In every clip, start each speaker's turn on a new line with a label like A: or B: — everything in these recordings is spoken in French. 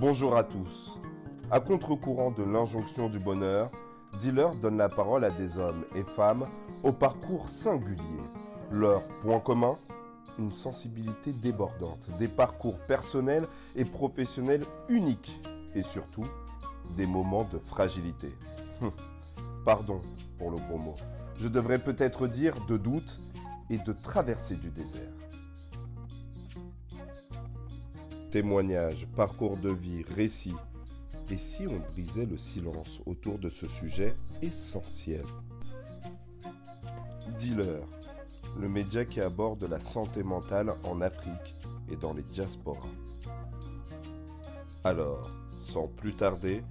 A: Bonjour à tous. À contre-courant de l'injonction du bonheur, Dealer donne la parole à des hommes et femmes au parcours singulier. Leur point commun Une sensibilité débordante, des parcours personnels et professionnels uniques et surtout des moments de fragilité. Hum. Pardon pour le gros mot. Je devrais peut-être dire de doute et de traversée du désert. Témoignages, parcours de vie, récits. Et si on brisait le silence autour de ce sujet essentiel? Dealer, le média qui aborde la santé mentale en Afrique et dans les diasporas. Alors, sans plus tarder,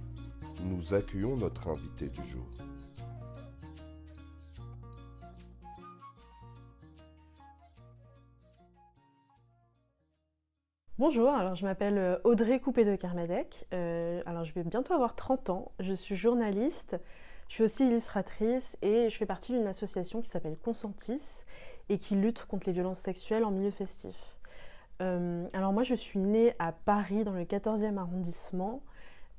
A: nous accueillons notre invité du jour.
B: Bonjour, alors je m'appelle euh, Audrey Coupé de Carmadec. Euh, alors je vais bientôt avoir 30 ans. Je suis journaliste, je suis aussi illustratrice et je fais partie d'une association qui s'appelle Consentis et qui lutte contre les violences sexuelles en milieu festif. Euh, alors moi je suis née à Paris dans le 14e arrondissement,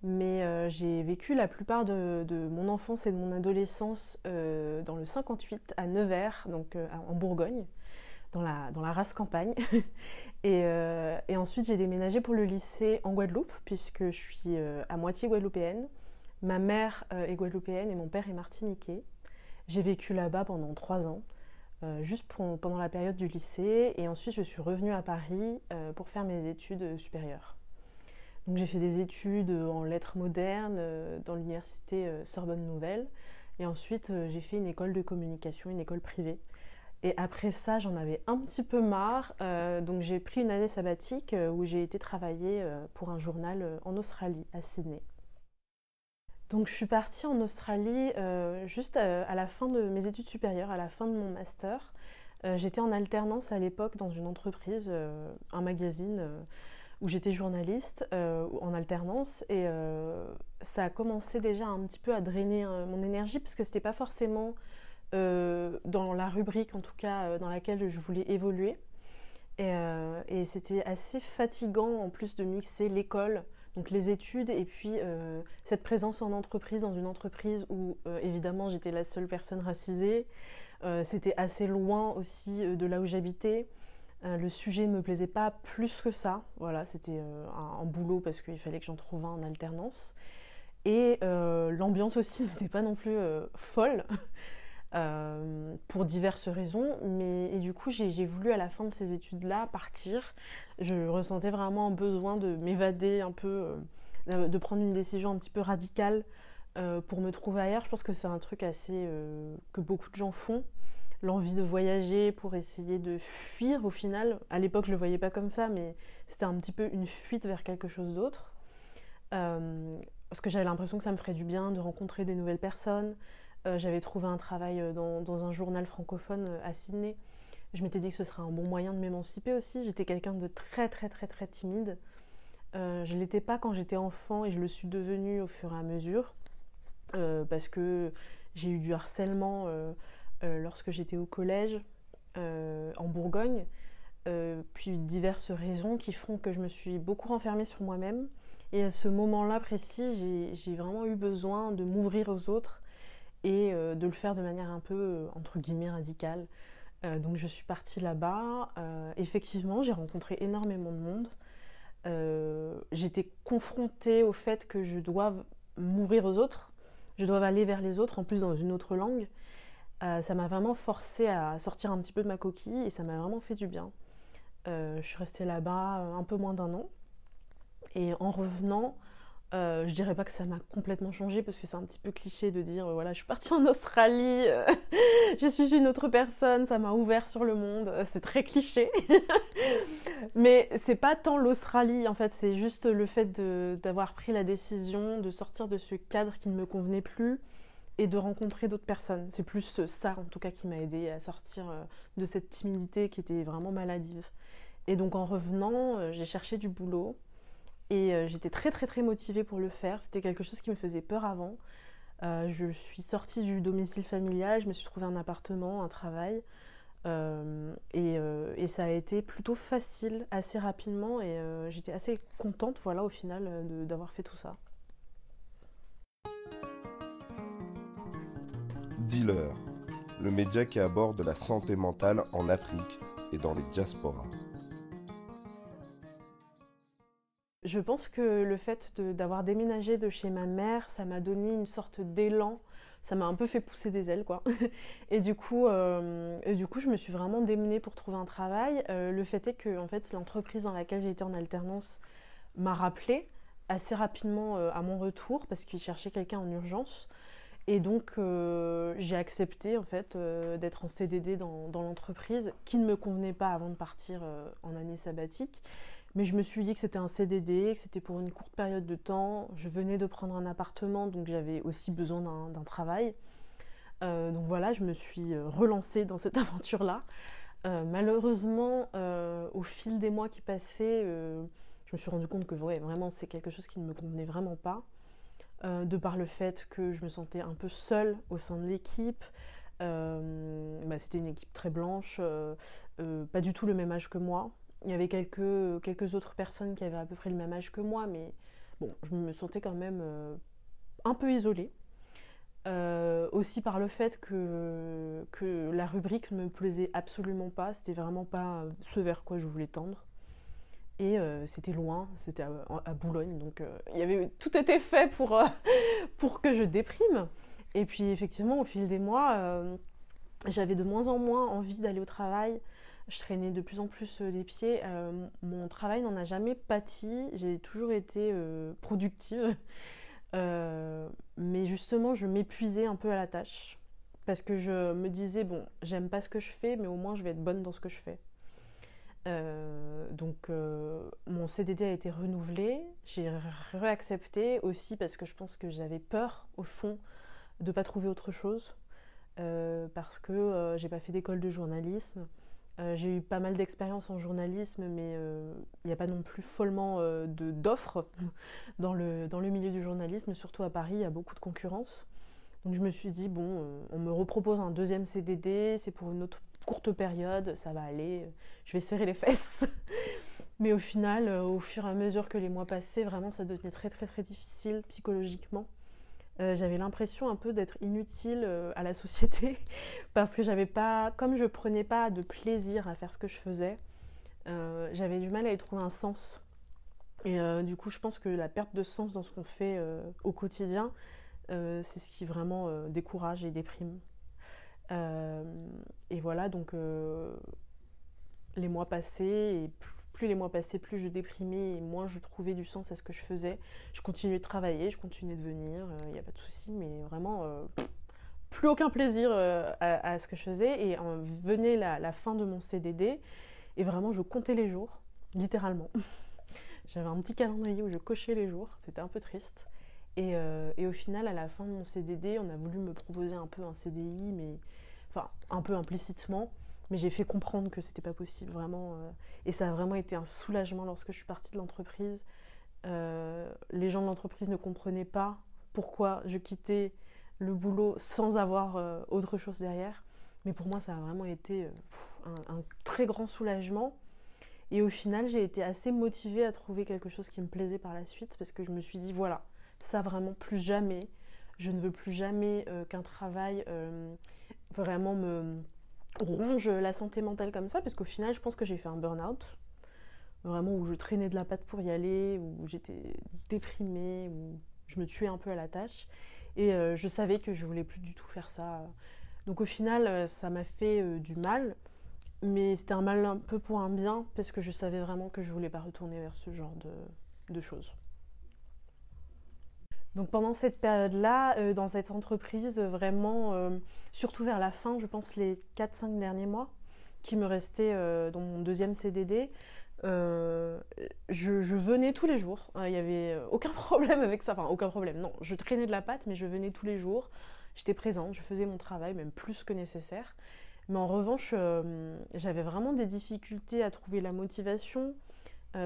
B: mais j'ai vécu la plupart de, mon enfance et de mon adolescence dans le 58 à Nevers, donc en Bourgogne dans la, dans la race campagne. Euh, et, ensuite, j'ai déménagé pour le lycée en Guadeloupe, puisque je suis euh, à moitié guadeloupéenne. Ma mère euh, est guadeloupéenne et mon père est martiniquais. J'ai vécu là-bas pendant trois ans, juste pendant la période du lycée. Et ensuite, je suis revenue à Paris pour faire mes études supérieures. Donc, j'ai fait des études en lettres modernes dans l'université Sorbonne Nouvelle. Et ensuite, j'ai fait une école de communication, une école privée. Et après ça, j'en avais un petit peu marre. Euh, donc j'ai pris une année sabbatique euh, où j'ai été travailler euh, pour un journal en Australie, à Sydney. Donc je suis partie en Australie juste à, la fin de mes études supérieures, à la fin de mon master. j'étais en alternance à l'époque dans une entreprise, un magazine où j'étais journaliste en alternance et ça a commencé déjà un petit peu à drainer mon énergie parce que c'était pas forcément euh, dans la rubrique en tout cas euh, dans laquelle je voulais évoluer. Euh, et, c'était assez fatigant en plus de mixer l'école, donc les études et puis cette présence en entreprise, dans une entreprise où évidemment j'étais la seule personne racisée. c'était assez loin aussi de là où j'habitais. le sujet ne me plaisait pas plus que ça. Voilà, c'était un, un, boulot parce qu'il fallait que j'en trouve un en alternance. Et l'ambiance aussi n'était pas non plus folle. Euh, pour diverses raisons. Mais, et du coup, j'ai voulu à la fin de ces études-là partir. Je ressentais vraiment un besoin de m'évader un peu, euh, de prendre une décision un petit peu radicale euh, pour me trouver ailleurs. Je pense que c'est un truc assez que beaucoup de gens font. L'envie de voyager pour essayer de fuir au final. À l'époque, je le voyais pas comme ça, mais c'était un petit peu une fuite vers quelque chose d'autre. parce que j'avais l'impression que ça me ferait du bien de rencontrer des nouvelles personnes, j'avais trouvé un travail euh, dans, un journal francophone euh, à Sydney. Je m'étais dit que ce serait un bon moyen de m'émanciper aussi. J'étais quelqu'un de très très très très timide. je ne l'étais pas quand j'étais enfant et je le suis devenu au fur et à mesure. parce que j'ai eu du harcèlement lorsque j'étais au collège en Bourgogne. puis diverses raisons qui font que je me suis beaucoup renfermée sur moi-même. Et à ce moment-là précis, j'ai vraiment eu besoin de m'ouvrir aux autres et euh, de le faire de manière un peu, euh, entre guillemets, radicale. Euh, donc je suis partie là-bas. effectivement, j'ai rencontré énormément de monde. J'étais confrontée au fait que je dois m'ouvrir aux autres, je dois aller vers les autres, en plus dans une autre langue. ça m'a vraiment forcé à sortir un petit peu de ma coquille et ça m'a vraiment fait du bien. je suis restée là-bas un peu moins d'un an. Et en revenant, euh, je dirais pas que ça m'a complètement changé parce que c'est un petit peu cliché de dire euh, voilà je suis partie en Australie, euh, je suis une autre personne, ça m'a ouvert sur le monde, c'est très cliché. Mais c'est pas tant l'Australie en fait, c'est juste le fait d'avoir pris la décision de sortir de ce cadre qui ne me convenait plus et de rencontrer d'autres personnes. C'est plus ça en tout cas qui m'a aidé à sortir de cette timidité qui était vraiment maladive. Et donc en revenant, j'ai cherché du boulot. Et euh, j'étais très très très motivée pour le faire. C'était quelque chose qui me faisait peur avant. Euh, je suis sortie du domicile familial, je me suis trouvé un appartement, un travail. et, ça a été plutôt facile assez rapidement et j'étais assez contente voilà au final d'avoir fait tout ça.
A: Dealer, le média qui aborde la santé mentale en Afrique et dans les diasporas.
B: Je pense que le fait d'avoir déménagé de chez ma mère, ça m'a donné une sorte d'élan. Ça m'a un peu fait pousser des ailes, quoi. Et du coup, euh, et du coup je me suis vraiment démenée pour trouver un travail. Euh, le fait est que, en fait, l'entreprise dans laquelle j'étais en alternance m'a rappelé assez rapidement euh, à mon retour parce qu'il cherchait quelqu'un en urgence. Et donc, j'ai accepté en fait d'être en CDD dans l'entreprise qui ne me convenait pas avant de partir en année sabbatique. Mais je me suis dit que c'était un CDD, que c'était pour une courte période de temps. Je venais de prendre un appartement, donc j'avais aussi besoin d'un travail. Euh, donc voilà, je me suis euh, relancée dans cette aventure-là. Euh, malheureusement, au fil des mois qui passaient, je me suis rendu compte que vraiment c'est quelque chose qui ne me convenait vraiment pas. de par le fait que je me sentais un peu seule au sein de l'équipe. Bah, c'était une équipe très blanche, pas du tout le même âge que moi. Il y avait quelques, quelques autres personnes qui avaient à peu près le même âge que moi, mais bon, je me sentais quand même euh, un peu isolée. Euh, aussi par le fait que, la rubrique ne me plaisait absolument pas, c'était vraiment pas ce vers quoi je voulais tendre. Et euh, c'était loin, c'était à, Boulogne, donc il avait, tout était fait pour, pour que je déprime. Et puis effectivement, au fil des mois, j'avais de moins en moins envie d'aller au travail je traînais de plus en plus euh, des pieds. Euh, mon travail n'en a jamais pâti. J'ai toujours été euh, productive. mais justement, je m'épuisais un peu à la tâche. Parce que je me disais, bon, j'aime pas ce que je fais, mais au moins je vais être bonne dans ce que je fais. donc mon CDD a été renouvelé, j'ai réaccepté aussi parce que je pense que j'avais peur au fond de ne pas trouver autre chose parce que j'ai pas fait d'école de journalisme, euh, j'ai eu pas mal d'expérience en journalisme, mais euh, il n'y a pas non plus follement euh, d'offres dans le, dans le milieu du journalisme, surtout à Paris, il y a beaucoup de concurrence. Donc je me suis dit, bon, on me repropose un deuxième CDD, c'est pour une autre courte période, ça va aller, je vais serrer les fesses. mais au final, au fur et à mesure que les mois passaient, vraiment, ça devenait très très très difficile psychologiquement. Euh, j'avais l'impression un peu d'être inutile euh, à la société parce que j'avais pas, comme je prenais pas de plaisir à faire ce que je faisais, euh, j'avais du mal à y trouver un sens. Et du coup, je pense que la perte de sens dans ce qu'on fait au quotidien, c'est ce qui vraiment décourage et déprime. et voilà, donc les mois passés et plus les mois passaient, plus je déprimais moins je trouvais du sens à ce que je faisais. Je continuais de travailler, je continuais de venir, il euh, n'y a pas de souci, mais vraiment euh, plus aucun plaisir euh, à, ce que je faisais. Et venait la, fin de mon CDD et vraiment je comptais les jours, littéralement. J'avais un petit calendrier où je cochais les jours, c'était un peu triste. Et, et, au final, à la fin de mon CDD, on a voulu me proposer un peu un CDI, mais enfin un peu implicitement. Mais j'ai fait comprendre que c'était pas possible, vraiment. Euh, et ça a vraiment été un soulagement lorsque je suis partie de l'entreprise. Euh, les gens de l'entreprise ne comprenaient pas pourquoi je quittais le boulot sans avoir euh, autre chose derrière. Mais pour moi, ça a vraiment été un, un, très grand soulagement. Et au final, j'ai été assez motivée à trouver quelque chose qui me plaisait par la suite parce que je me suis dit, voilà, ça vraiment plus jamais. Je ne veux plus jamais qu'un travail vraiment me, ronge la santé mentale comme ça, parce qu'au final, je pense que j'ai fait un burn-out. Vraiment où je traînais de la patte pour y aller, où j'étais déprimée, où je me tuais un peu à la tâche. Et euh, je savais que je voulais plus du tout faire ça. Donc au final, euh, ça m'a fait euh, du mal. Mais c'était un mal un peu pour un bien, parce que je savais vraiment que je voulais pas retourner vers ce genre de choses. Donc pendant cette période-là, euh, dans cette entreprise, vraiment, euh, surtout vers la fin, je pense les 4-5 derniers mois qui me restaient euh, dans mon deuxième CDD, je, venais tous les jours. Il n'y avait aucun problème avec ça. Enfin, aucun problème. Non, je traînais de la patte, mais je venais tous les jours. J'étais présente, je faisais mon travail, même plus que nécessaire. Mais en revanche, j'avais vraiment des difficultés à trouver la motivation,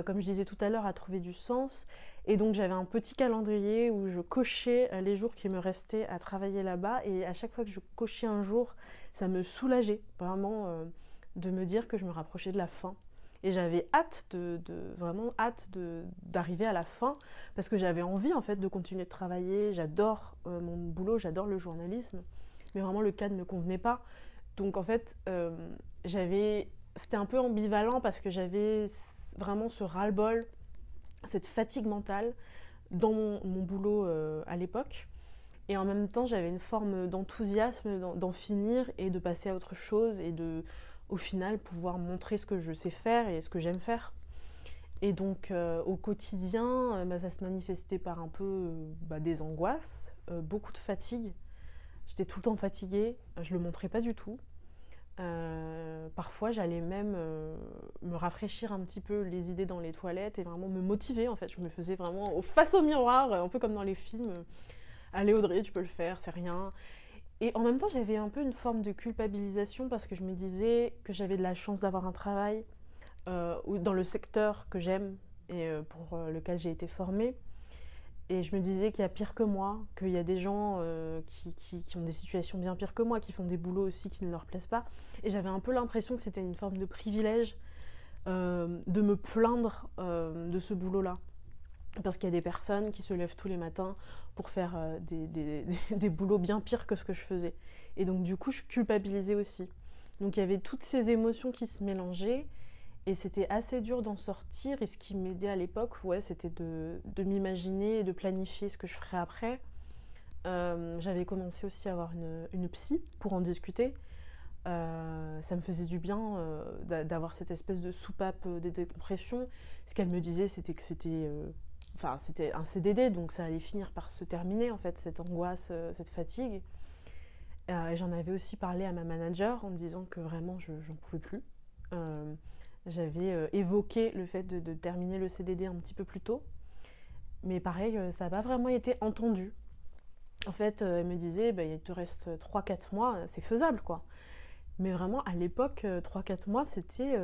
B: comme je disais tout à l'heure, à trouver du sens. Et donc j'avais un petit calendrier où je cochais euh, les jours qui me restaient à travailler là-bas. Et à chaque fois que je cochais un jour, ça me soulageait. Vraiment, euh, de me dire que je me rapprochais de la fin. Et j'avais hâte de, vraiment hâte d'arriver à la fin parce que j'avais envie en fait de continuer de travailler. J'adore euh, mon boulot, j'adore le journalisme, mais vraiment le cadre ne convenait pas. Donc en fait, j'avais, c'était un peu ambivalent parce que j'avais vraiment ce ras-le-bol, cette fatigue mentale dans mon, boulot euh, à l'époque. Et en même temps, j'avais une forme d'enthousiasme d'en finir et de passer à autre chose et de au final pouvoir montrer ce que je sais faire et ce que j'aime faire. Et donc euh, au quotidien, euh, bah, ça se manifestait par un peu bah, des angoisses, beaucoup de fatigue. J'étais tout le temps fatiguée, je le montrais pas du tout. Parfois, j'allais même me rafraîchir un petit peu les idées dans les toilettes et vraiment me motiver. En fait, je me faisais vraiment face au miroir, un peu comme dans les films. Allez Audrey, tu peux le faire, c'est rien. Et en même temps, j'avais un peu une forme de culpabilisation parce que je me disais que j'avais de la chance d'avoir un travail euh, dans le secteur que j'aime et euh, pour euh, lequel j'ai été formée. Et je me disais qu'il y a pire que moi, qu'il y a des gens qui, qui, ont des situations bien pires que moi, qui font des boulots aussi qui ne leur plaisent pas. Et j'avais un peu l'impression que c'était une forme de privilège de me plaindre de ce boulot-là. Parce qu'il y a des personnes qui se lèvent tous les matins pour faire euh, des, boulots bien pires que ce que je faisais. Et donc du coup, je culpabilisais aussi. Donc il y avait toutes ces émotions qui se mélangeaient et c'était assez dur d'en sortir. Et ce qui m'aidait à l'époque, ouais, c'était de, m'imaginer et de planifier ce que je ferais après. Euh, j'avais commencé aussi à avoir une, psy pour en discuter. Euh, ça me faisait du bien d'avoir cette espèce de soupape de décompression. Ce qu'elle me disait, c'était que c'était un CDD donc ça allait finir par se terminer en fait cette angoisse, euh, cette fatigue. Euh, et j'en avais aussi parlé à ma manager en me disant que vraiment je n'en pouvais plus. Euh, j'avais évoqué le fait de, terminer le CDD un petit peu plus tôt, mais pareil ça n'a pas vraiment été entendu. En fait, elle me disait bah, il te reste 3-4 mois, c'est faisable quoi. Mais vraiment à l'époque 3-4 mois c'était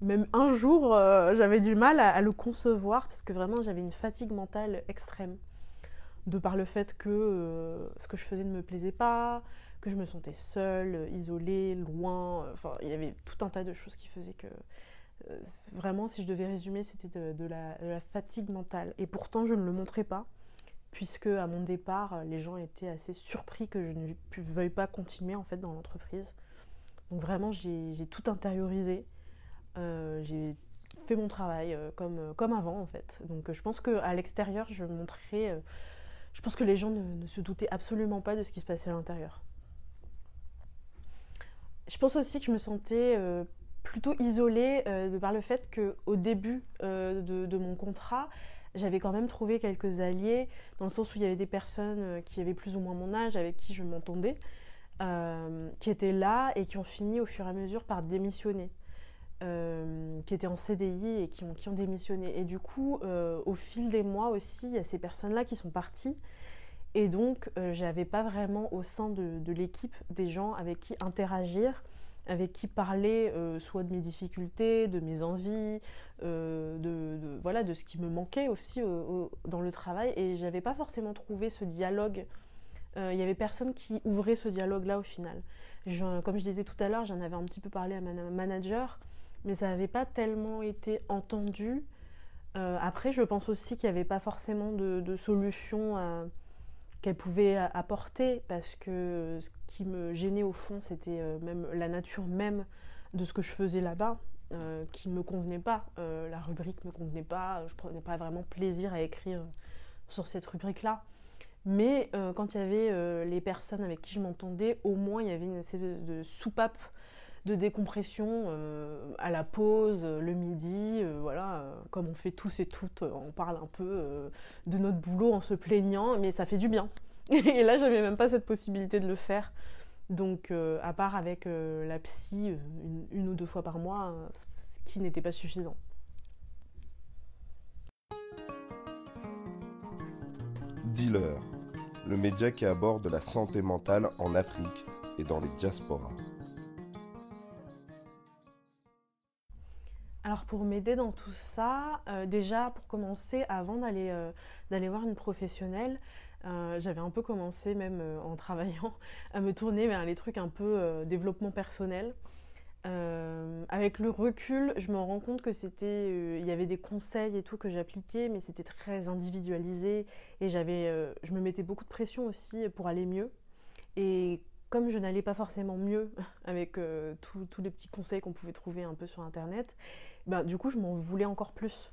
B: même un jour, euh, j'avais du mal à, le concevoir parce que vraiment j'avais une fatigue mentale extrême. De par le fait que euh, ce que je faisais ne me plaisait pas, que je me sentais seule, isolée, loin. Enfin, il y avait tout un tas de choses qui faisaient que. Euh, vraiment, si je devais résumer, c'était de, la, fatigue mentale. Et pourtant, je ne le montrais pas, puisque à mon départ, les gens étaient assez surpris que je ne veuille pas continuer en fait dans l'entreprise. Donc vraiment, j'ai tout intériorisé. Euh, j'ai fait mon travail euh, comme, comme avant en fait. Donc je pense qu'à l'extérieur, je montrais... je pense que les gens ne, se doutaient absolument pas de ce qui se passait à l'intérieur. Je pense aussi que je me sentais plutôt isolée de par le fait qu'au début de, mon contrat, j'avais quand même trouvé quelques alliés, dans le sens où il y avait des personnes qui avaient plus ou moins mon âge, avec qui je m'entendais, qui étaient là et qui ont fini au fur et à mesure par démissionner. Euh, qui étaient en CDI et qui ont, démissionné. Et du coup, euh, au fil des mois aussi, il y a ces personnes-là qui sont parties. Et donc, euh, j'avais pas vraiment au sein de, de l'équipe des gens avec qui interagir, avec qui parler soit de mes difficultés, de mes envies, de, de, voilà, de ce qui me manquait aussi dans le travail. Et j'avais pas forcément trouvé ce dialogue. Il y avait personne qui ouvrait ce dialogue-là au final. comme je disais tout à l'heure, j'en avais un petit peu parlé à ma manager mais ça n'avait pas tellement été entendu. Euh, après, je pense aussi qu'il n'y avait pas forcément de, solution euh, qu'elle pouvait apporter, parce que ce qui me gênait au fond, c'était euh, même la nature même de ce que je faisais là-bas, qui ne me convenait pas. la rubrique ne me convenait pas, je prenais pas vraiment plaisir à écrire sur cette rubrique-là. Mais quand il y avait les personnes avec qui je m'entendais, au moins il y avait une espèce de soupape de décompression euh, à la pause, euh, le midi, euh, voilà, comme on fait tous et toutes, on parle un peu de notre boulot en se plaignant, mais ça fait du bien. Et là, j'avais même pas cette possibilité de le faire. Donc, à part avec la psy une, ou deux fois par mois, ce qui n'était pas suffisant.
A: Dealer, le média qui aborde la santé mentale en Afrique et dans les diasporas.
B: Alors pour m'aider dans tout ça, euh, déjà pour commencer, avant d'aller euh, voir une professionnelle, euh, j'avais un peu commencé même en travaillant à me tourner vers les trucs un peu développement personnel. avec le recul, je me rends compte que c'était, il y avait des conseils et tout que j'appliquais, mais c'était très individualisé et j'avais, je me mettais beaucoup de pression aussi pour aller mieux. Comme je n'allais pas forcément mieux avec tous les petits conseils qu'on pouvait trouver un peu sur internet, bah, du coup je m'en voulais encore plus.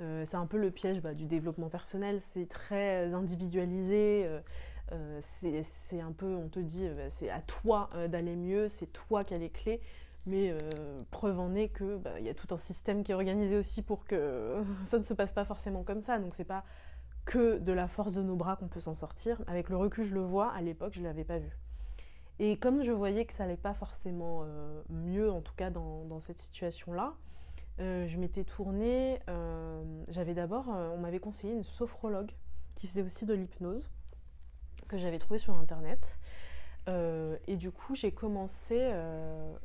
B: Euh, c'est un peu le piège bah, du développement personnel, c'est très individualisé, euh, euh, c'est un peu, on te dit, bah, c'est à toi d'aller mieux, c'est toi qui as les clés, mais preuve en est qu'il y a tout un système qui est organisé aussi pour que ça ne se passe pas forcément comme ça, donc c'est pas que de la force de nos bras qu'on peut s'en sortir. Avec le recul, je le vois, à l'époque, je ne l'avais pas vu. Et comme je voyais que ça n'allait pas forcément mieux, en tout cas dans cette situation-là, euh, je m'étais tournée, euh, j'avais d'abord, euh, on m'avait conseillé une sophrologue qui faisait aussi de l'hypnose, que j'avais trouvée sur internet. et du coup, j'ai commencé,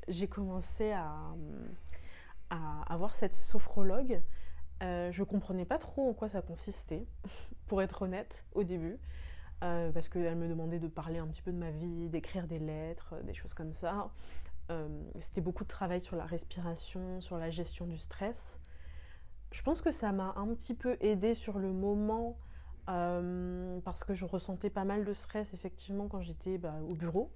B: j'ai commencé à, à, voir cette sophrologue. je ne comprenais pas trop en quoi ça consistait, pour être honnête, au début. Parce qu'elle me demandait de parler un petit peu de ma vie, d'écrire des lettres, des choses comme ça. Euh, c'était beaucoup de travail sur la respiration, sur la gestion du stress. Je pense que ça m'a un petit peu aidé sur le moment euh, parce que je ressentais pas mal de stress effectivement quand j'étais bah, au bureau.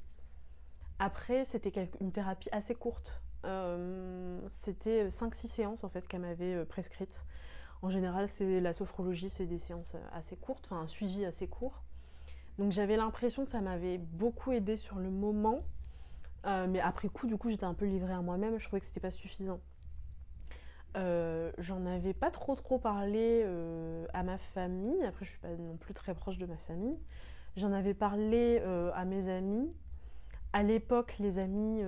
B: Après, c'était une thérapie assez courte. Euh, c'était 5-6 séances en fait qu'elle m'avait prescrites. En général, c'est la sophrologie, c'est des séances assez courtes, enfin un suivi assez court. Donc j'avais l'impression que ça m'avait beaucoup aidé sur le moment, euh, mais après coup, du coup, j'étais un peu livrée à moi-même. Je trouvais que c'était pas suffisant. Euh, j'en avais pas trop trop parlé euh, à ma famille. Après, je suis pas non plus très proche de ma famille. J'en avais parlé à mes amis. À l'époque, les amis,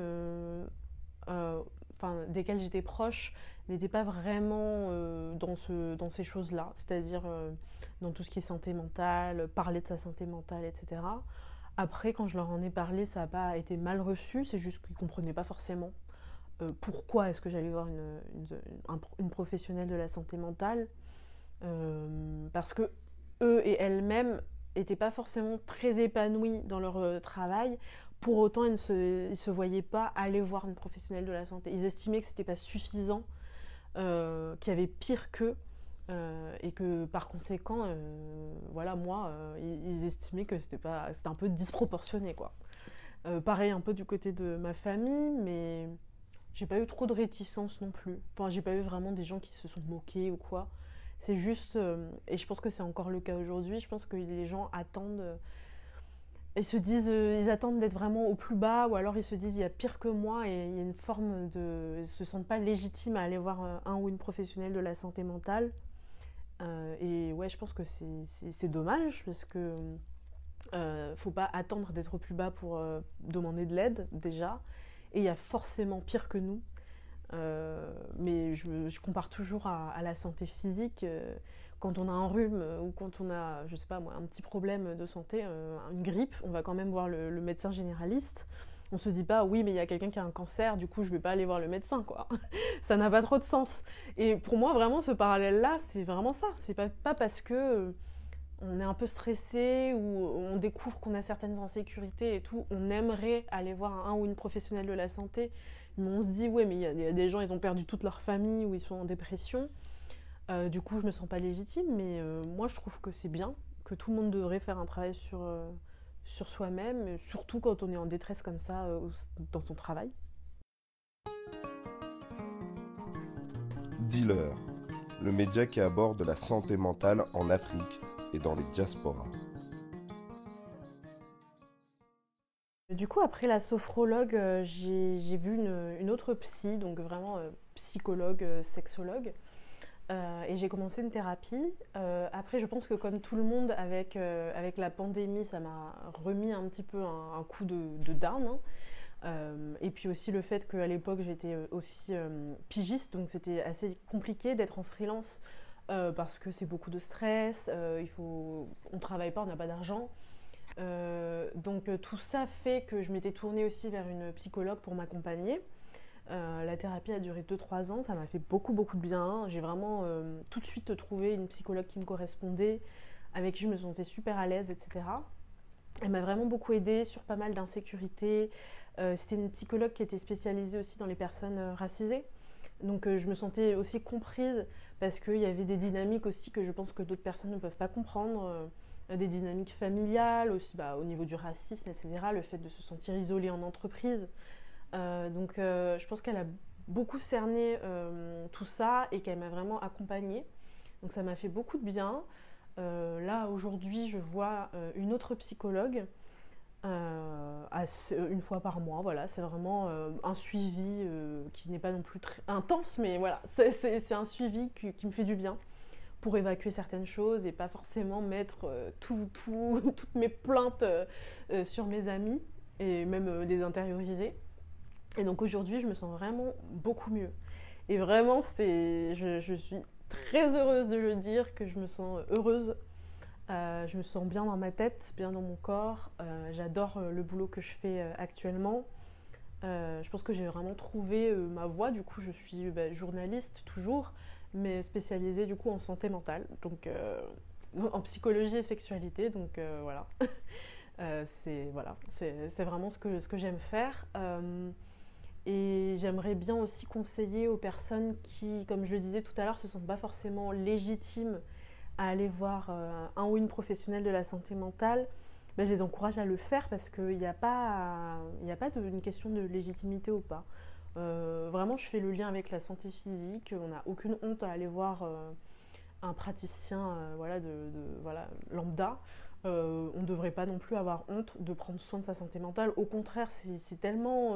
B: desquels j'étais proche, n'étaient pas vraiment dans, ce, dans ces choses-là. C'est-à-dire dans tout ce qui est santé mentale, parler de sa santé mentale, etc. Après, quand je leur en ai parlé, ça n'a pas été mal reçu, c'est juste qu'ils ne comprenaient pas forcément euh, pourquoi est-ce que j'allais voir une, professionnelle de la santé mentale. Euh, parce que eux et elles-mêmes n'étaient pas forcément très épanouis dans leur euh, travail. Pour autant, ils ne se, se, voyaient pas aller voir une professionnelle de la santé. Ils estimaient que ce n'était pas suffisant, qu'il y avait pire qu'eux. Euh, et que par conséquent, euh, voilà, moi, euh, ils, estimaient que c'était pas, c'était un peu disproportionné, quoi. pareil un peu du côté de ma famille, mais j'ai pas eu trop de réticence non plus. Enfin, j'ai pas eu vraiment des gens qui se sont moqués ou quoi. C'est juste, et je pense que c'est encore le cas aujourd'hui. Je pense que les gens attendent et se disent, ils attendent d'être vraiment au plus bas, ou alors ils se disent il y a pire que moi, et il y a une forme de, ils se sentent pas légitimes à aller voir un ou une professionnelle de la santé mentale. Euh, et ouais, je pense que c'est dommage parce que euh, faut pas attendre d'être plus bas pour euh, demander de l'aide déjà. Et il y a forcément pire que nous. Euh, mais je, compare toujours à, la santé physique. Quand on a un rhume ou quand on a, je sais pas moi, un petit problème de santé, une grippe, on va quand même voir le médecin généraliste. On se dit pas oui mais il y a quelqu'un qui a un cancer du coup je vais pas aller voir le médecin quoi. Ça n'a pas trop de sens. Et pour moi vraiment ce parallèle là c'est vraiment ça. C'est pas, pas parce que euh, on est un peu stressé ou on découvre qu'on a certaines insécurités et tout on aimerait aller voir un, ou une professionnelle de la santé. Mais on se dit ouais mais il y, a des gens ils ont perdu toute leur famille ou ils sont en dépression euh, du coup je me sens pas légitime mais euh, moi je trouve que c'est bien que tout le monde devrait faire un travail sur sur soi-même, surtout quand on est en détresse comme ça euh, dans son travail.
A: Dealer, le média qui aborde la santé mentale en Afrique et dans les diasporas.
B: Du coup, après la sophrologue, euh, j'ai vu une, autre psy, donc vraiment euh, psychologue, sexologue. Euh, et j'ai commencé une thérapie. Euh, après, je pense que comme tout le monde, avec, euh, avec la pandémie, ça m'a remis un petit peu un, coup de, de. Hein. et puis aussi le fait qu'à l'époque, j'étais aussi pigiste, donc c'était assez compliqué d'être en freelance parce que c'est beaucoup de stress, il faut, on ne travaille pas, on n'a pas d'argent. donc tout ça fait que je m'étais tournée aussi vers une psychologue pour m'accompagner. Euh, la thérapie a duré 2-3 ans, ça m'a fait beaucoup beaucoup de bien. J'ai vraiment euh, tout de suite trouvé une psychologue qui me correspondait, avec qui je me sentais super à l'aise, etc. Elle m'a vraiment beaucoup aidée sur pas mal d'insécurité. C'était une psychologue qui était spécialisée aussi dans les personnes racisées. Donc je me sentais aussi comprise parce qu'il y avait des dynamiques aussi que je pense que d'autres personnes ne peuvent pas comprendre. des dynamiques familiales, aussi bah, au niveau du racisme, etc. Le fait de se sentir isolé en entreprise. Donc je pense qu'elle a beaucoup cerné tout ça et qu'elle m'a vraiment accompagnée. Donc ça m'a fait beaucoup de bien. Euh, là, aujourd'hui, je vois euh, une autre psychologue euh, une fois par mois. Voilà, c'est vraiment un suivi qui n'est pas non plus très intense, mais voilà, c'est un suivi qui, me fait du bien pour évacuer certaines choses et pas forcément mettre tout, toutes mes plaintes sur mes amis et même les intérioriser. Et donc aujourd'hui, je me sens vraiment beaucoup mieux. Et vraiment, c'est, je, suis très heureuse de le dire, que je me sens heureuse. Euh, je me sens bien dans ma tête, bien dans mon corps. Euh, j'adore euh, le boulot que je fais actuellement. je pense que j'ai vraiment trouvé ma voie. Du coup, je suis bah, journaliste toujours, mais spécialisée du coup en santé mentale, donc en psychologie et sexualité. Donc voilà, c'est voilà, c'est vraiment ce que, ce que j'aime faire. Et j'aimerais bien aussi conseiller aux personnes qui, comme je le disais tout à l'heure, se sentent pas forcément légitimes à aller voir euh, un ou une professionnelle de la santé mentale. Ben, je les encourage à le faire parce qu'il n'y a pas, a pas de, une question de légitimité ou pas. Euh, vraiment, je fais le lien avec la santé physique. On n'a aucune honte à aller voir euh, un praticien voilà, de, voilà, lambda. on ne devrait pas non plus avoir honte de prendre soin de sa santé mentale. Au contraire, c'est tellement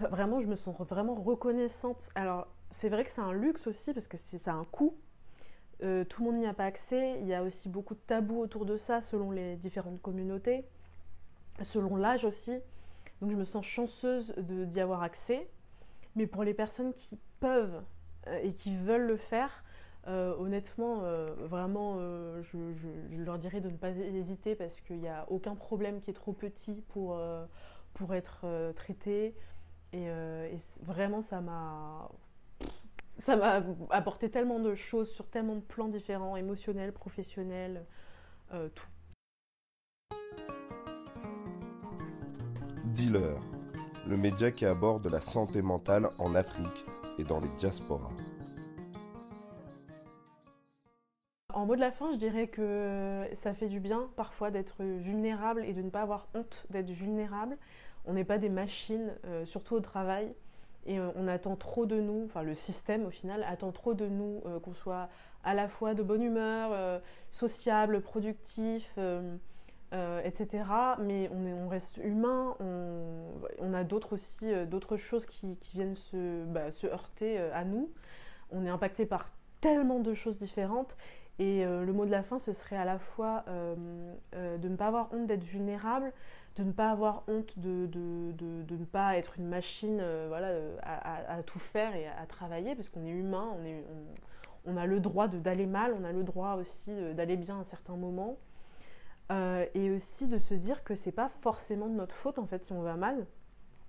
B: vraiment, je me sens vraiment reconnaissante. Alors, c'est vrai que c'est un luxe aussi parce que ça a un coût. Euh, tout le monde n'y a pas accès. Il y a aussi beaucoup de tabous autour de ça selon les différentes communautés, selon l'âge aussi. Donc, je me sens chanceuse d'y avoir accès. Mais pour les personnes qui peuvent euh, et qui veulent le faire, euh, honnêtement, vraiment, je, je, leur dirais de ne pas hésiter parce qu'il n'y a aucun problème qui est trop petit pour, pour être traité. Euh, et, vraiment, ça m'a ça m'a apporté tellement de choses sur tellement de plans différents, émotionnels, professionnels, euh, tout.
A: Dealer, le média qui aborde la santé mentale en Afrique et dans les diasporas.
B: En mot de la fin, je dirais que ça fait du bien parfois d'être vulnérable et de ne pas avoir honte d'être vulnérable. On n'est pas des machines, euh, surtout au travail. Et euh, on attend trop de nous, enfin le système au final attend trop de nous, euh, qu'on soit à la fois de bonne humeur, sociable, productif, etc. Mais on, reste humain, on, a d'autres aussi, d'autres choses qui, viennent se, bah, se heurter à nous. On est impacté par tellement de choses différentes. Et le mot de la fin, ce serait à la fois de ne pas avoir honte d'être vulnérable, de ne pas avoir honte de, de, ne pas être une machine euh, voilà, euh, à, tout faire et à, travailler, parce qu'on est humain, on, est, on, a le droit d'aller mal, on a le droit aussi euh, d'aller bien à certains moments. et aussi de se dire que c'est pas forcément de notre faute en fait si on va mal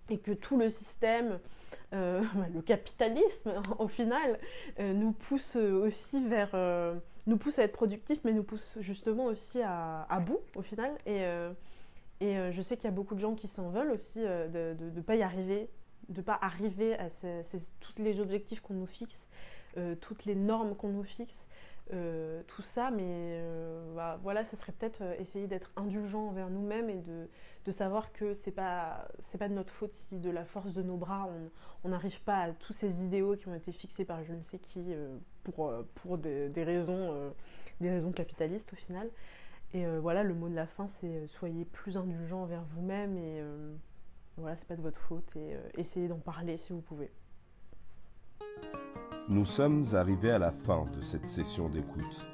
B: et que tout le système, le capitalisme au final, nous pousse aussi vers, nous pousse à être productif, mais nous pousse justement aussi à, à bout au final. Et, et euh, je sais qu'il y a beaucoup de gens qui s'en veulent aussi euh, de ne pas y arriver, de ne pas arriver à tous les objectifs qu'on nous fixe, euh, toutes les normes qu'on nous fixe, tout ça. Mais bah, voilà, ce serait peut-être essayer d'être indulgent envers nous-mêmes et de, savoir que pas c'est pas de notre faute si de la force de nos bras on n'arrive pas à tous ces idéaux qui ont été fixés par je ne sais qui pour, des raisons capitalistes au final. Et euh, voilà, le mot de la fin, c'est euh, soyez plus indulgent envers vous-même et euh, voilà, c'est pas de votre faute et essayez d'en parler si vous pouvez.
A: Nous sommes arrivés à la fin de cette session d'écoute.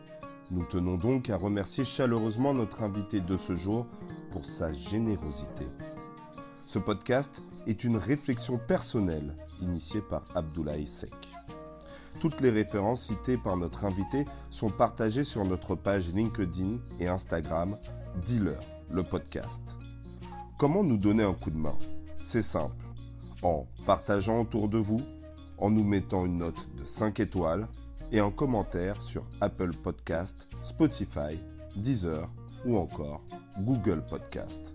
A: Nous tenons donc à remercier chaleureusement notre invité de ce jour pour sa générosité. Ce podcast est une réflexion personnelle initiée par Abdoulaye Sek. Toutes les références citées par notre invité sont partagées sur notre page LinkedIn et Instagram Dealer, le podcast. Comment nous donner un coup de main? C'est simple. En partageant autour de vous, en nous mettant une note de 5 étoiles et un commentaire sur Apple Podcast, Spotify, Deezer ou encore Google Podcast.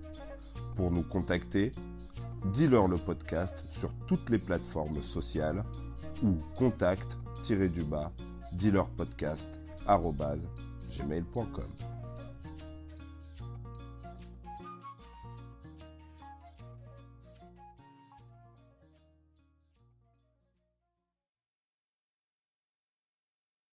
A: Pour nous contacter, dis-leur le podcast sur toutes les plateformes sociales ou contact-du-bas dealerpodcast.gmail.com.